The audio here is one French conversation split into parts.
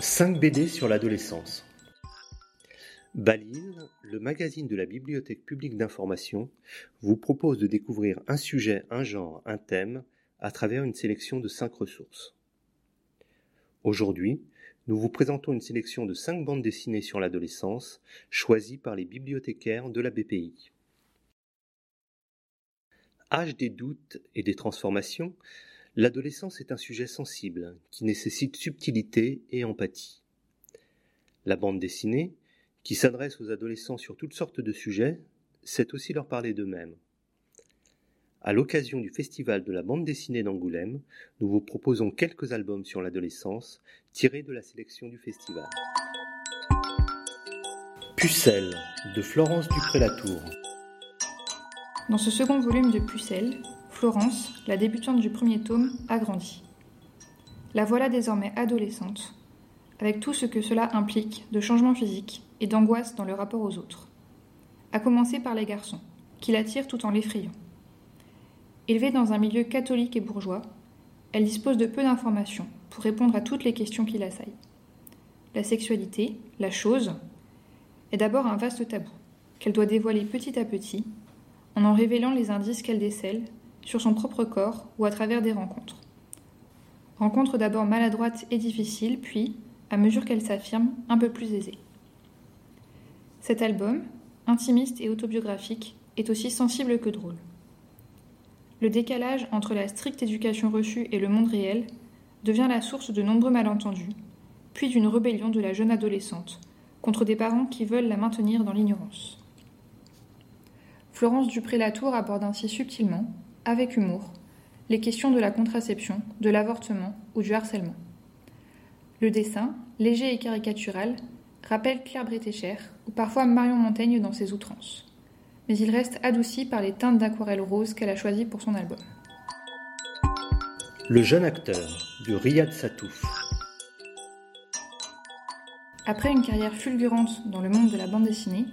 5 BD sur l'adolescence. Balise, le magazine de la Bibliothèque publique d'information, vous propose de découvrir un sujet, un genre, un thème à travers une sélection de 5 ressources. Aujourd'hui, nous vous présentons une sélection de 5 bandes dessinées sur l'adolescence choisies par les bibliothécaires de la BPI. Âge des doutes et des transformations, L'adolescence est un sujet sensible qui nécessite subtilité et empathie. La bande dessinée, qui s'adresse aux adolescents sur toutes sortes de sujets, sait aussi leur parler d'eux-mêmes. À l'occasion du Festival de la bande dessinée d'Angoulême, nous vous proposons quelques albums sur l'adolescence tirés de la sélection du festival. Pucelle de Florence Dupré-Latour. Dans ce second volume de Pucelle, Florence, la débutante du premier tome, a grandi. La voilà désormais adolescente, avec tout ce que cela implique de changements physiques et d'angoisse dans le rapport aux autres. À commencer par les garçons, qui l'attirent tout en l'effrayant. Élevée dans un milieu catholique et bourgeois, elle dispose de peu d'informations pour répondre à toutes les questions qui l'assaillent. La sexualité, la chose, est d'abord un vaste tabou qu'elle doit dévoiler petit à petit en en révélant les indices qu'elle décèle sur son propre corps ou à travers des rencontres. Rencontres d'abord maladroites et difficiles, puis, à mesure qu'elle s'affirme, un peu plus aisées. Cet album, intimiste et autobiographique, est aussi sensible que drôle. Le décalage entre la stricte éducation reçue et le monde réel devient la source de nombreux malentendus, puis d'une rébellion de la jeune adolescente contre des parents qui veulent la maintenir dans l'ignorance. Florence Dupré-Latour aborde ainsi subtilement, avec humour, les questions de la contraception, de l'avortement ou du harcèlement. Le dessin, léger et caricatural, rappelle Claire Bretécher ou parfois Marion Montaigne dans ses outrances. Mais il reste adouci par les teintes d'aquarelle rose qu'elle a choisies pour son album. Le jeune acteur de Riyad Satouf. Après une carrière fulgurante dans le monde de la bande dessinée,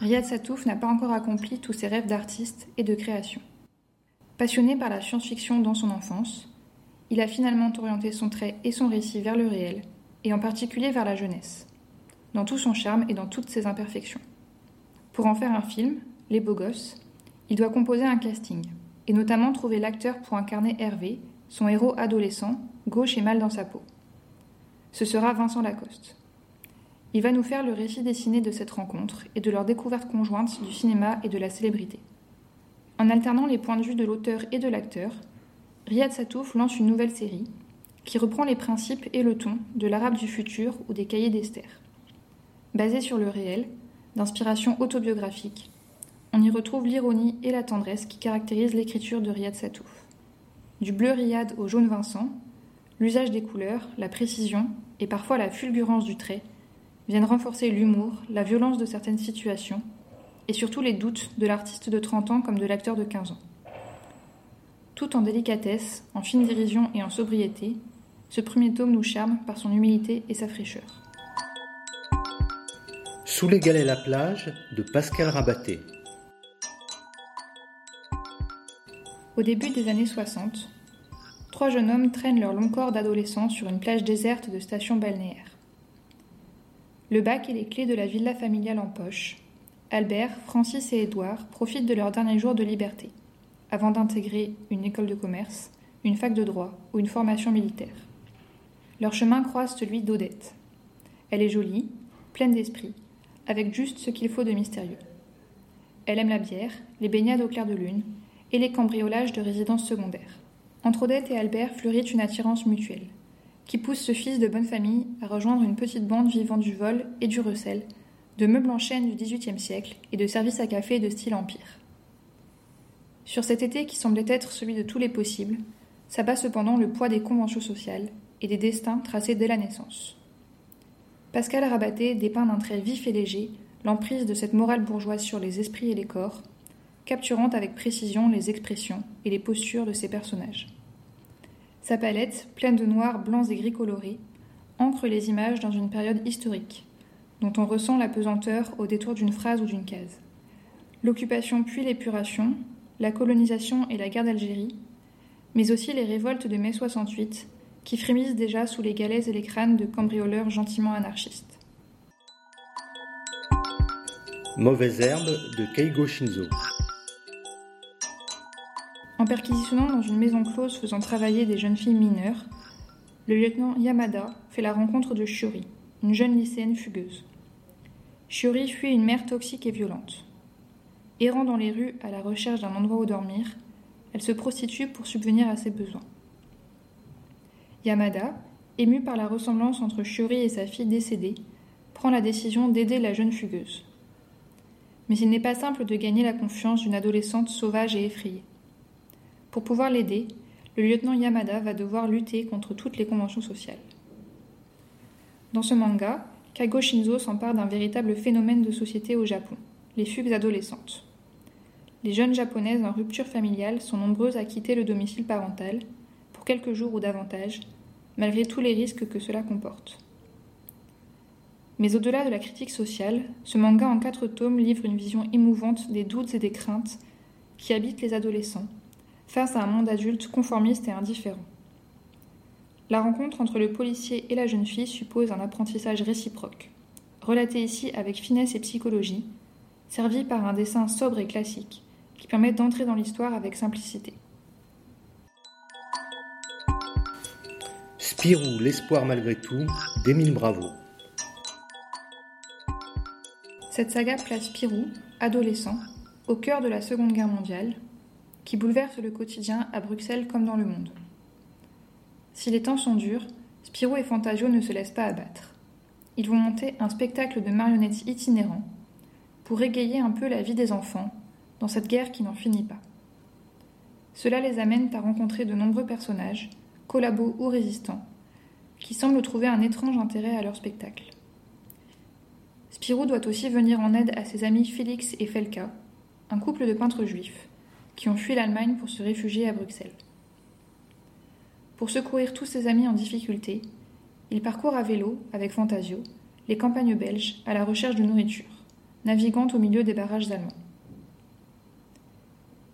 Riyad Satouf n'a pas encore accompli tous ses rêves d'artiste et de création. Passionné par la science-fiction dans son enfance, il a finalement orienté son trait et son récit vers le réel, et en particulier vers la jeunesse, dans tout son charme et dans toutes ses imperfections. Pour en faire un film, Les Beaux Gosses, il doit composer un casting, et notamment trouver l'acteur pour incarner Hervé, son héros adolescent, gauche et mal dans sa peau. Ce sera Vincent Lacoste. Il va nous faire le récit dessiné de cette rencontre et de leur découverte conjointe du cinéma et de la célébrité. En alternant les points de vue de l'auteur et de l'acteur, Riyad Satouf lance une nouvelle série qui reprend les principes et le ton de l'arabe du futur ou des cahiers d'Esther. Basée sur le réel, d'inspiration autobiographique, on y retrouve l'ironie et la tendresse qui caractérisent l'écriture de Riyad Satouf. Du bleu Riyad au jaune Vincent, l'usage des couleurs, la précision et parfois la fulgurance du trait viennent renforcer l'humour, la violence de certaines situations et surtout les doutes de l'artiste de 30 ans comme de l'acteur de 15 ans. Tout en délicatesse, en fine dérision et en sobriété, ce premier tome nous charme par son humilité et sa fraîcheur. Sous les galets la plage de Pascal Rabaté. Au début des années 60, trois jeunes hommes traînent leur long corps d'adolescents sur une plage déserte de station balnéaire. Le bac et les clés de la villa familiale en poche, Albert, Francis et Édouard profitent de leurs derniers jours de liberté, avant d'intégrer une école de commerce, une fac de droit ou une formation militaire. Leur chemin croise celui d'Odette. Elle est jolie, pleine d'esprit, avec juste ce qu'il faut de mystérieux. Elle aime la bière, les baignades au clair de lune et les cambriolages de résidences secondaires. Entre Odette et Albert fleurit une attirance mutuelle, qui pousse ce fils de bonne famille à rejoindre une petite bande vivant du vol et du recel de meubles en chêne du XVIIIe siècle et de services à café de style empire. Sur cet été qui semblait être celui de tous les possibles, s'abat cependant le poids des conventions sociales et des destins tracés dès la naissance. Pascal Rabaté dépeint d'un trait vif et léger l'emprise de cette morale bourgeoise sur les esprits et les corps, capturant avec précision les expressions et les postures de ses personnages. Sa palette, pleine de noirs, blancs et gris colorés, ancre les images dans une période historique, dont on ressent la pesanteur au détour d'une phrase ou d'une case. L'occupation puis l'épuration, la colonisation et la guerre d'Algérie, mais aussi les révoltes de mai 68 qui frémissent déjà sous les galets et les crânes de cambrioleurs gentiment anarchistes. Mauvaise herbe de Keigo Shinzo. En perquisitionnant dans une maison close faisant travailler des jeunes filles mineures, le lieutenant Yamada fait la rencontre de Shiori, une jeune lycéenne fugueuse. Shiori fuit une mère toxique et violente. Errant dans les rues à la recherche d'un endroit où dormir, elle se prostitue pour subvenir à ses besoins. Yamada, ému par la ressemblance entre Shiori et sa fille décédée, prend la décision d'aider la jeune fugueuse. Mais il n'est pas simple de gagner la confiance d'une adolescente sauvage et effrayée. Pour pouvoir l'aider, le lieutenant Yamada va devoir lutter contre toutes les conventions sociales. Dans ce manga, Kago Shinzo s'empare d'un véritable phénomène de société au Japon, les fugues adolescentes. Les jeunes japonaises en rupture familiale sont nombreuses à quitter le domicile parental, pour quelques jours ou davantage, malgré tous les risques que cela comporte. Mais au-delà de la critique sociale, ce manga en quatre tomes livre une vision émouvante des doutes et des craintes qui habitent les adolescents, face à un monde adulte conformiste et indifférent. La rencontre entre le policier et la jeune fille suppose un apprentissage réciproque, relaté ici avec finesse et psychologie, servi par un dessin sobre et classique, qui permet d'entrer dans l'histoire avec simplicité. Spirou, l'espoir malgré tout, d'Émile Bravo. Cette saga place Spirou, adolescent, au cœur de la Seconde Guerre mondiale, qui bouleverse le quotidien à Bruxelles comme dans le monde. Si les temps sont durs, Spirou et Fantasio ne se laissent pas abattre. Ils vont monter un spectacle de marionnettes itinérant pour égayer un peu la vie des enfants dans cette guerre qui n'en finit pas. Cela les amène à rencontrer de nombreux personnages, collabos ou résistants, qui semblent trouver un étrange intérêt à leur spectacle. Spirou doit aussi venir en aide à ses amis Félix et Felka, un couple de peintres juifs, qui ont fui l'Allemagne pour se réfugier à Bruxelles. Pour secourir tous ses amis en difficulté, il parcourt à vélo, avec Fantasio, les campagnes belges à la recherche de nourriture, naviguant au milieu des barrages allemands.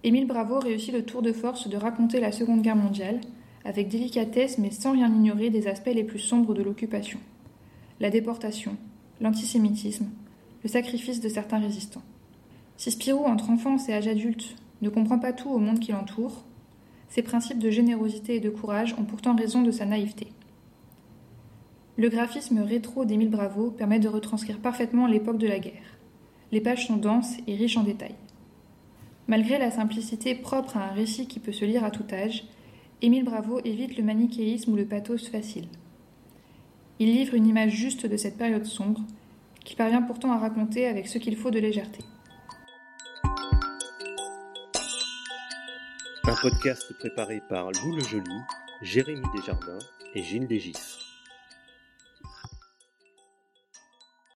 Émile Bravo réussit le tour de force de raconter la Seconde Guerre mondiale, avec délicatesse mais sans rien ignorer des aspects les plus sombres de l'occupation. La déportation, l'antisémitisme, le sacrifice de certains résistants. Si Spirou, entre enfance et âge adulte, ne comprend pas tout au monde qui l'entoure, ses principes de générosité et de courage ont pourtant raison de sa naïveté. Le graphisme rétro d'Émile Bravo permet de retranscrire parfaitement l'époque de la guerre. Les pages sont denses et riches en détails. Malgré la simplicité propre à un récit qui peut se lire à tout âge, Émile Bravo évite le manichéisme ou le pathos facile. Il livre une image juste de cette période sombre, qu'il parvient pourtant à raconter avec ce qu'il faut de légèreté. Podcast préparé par Lou le Joli, Jérémy Desjardins et Gilles Dégis.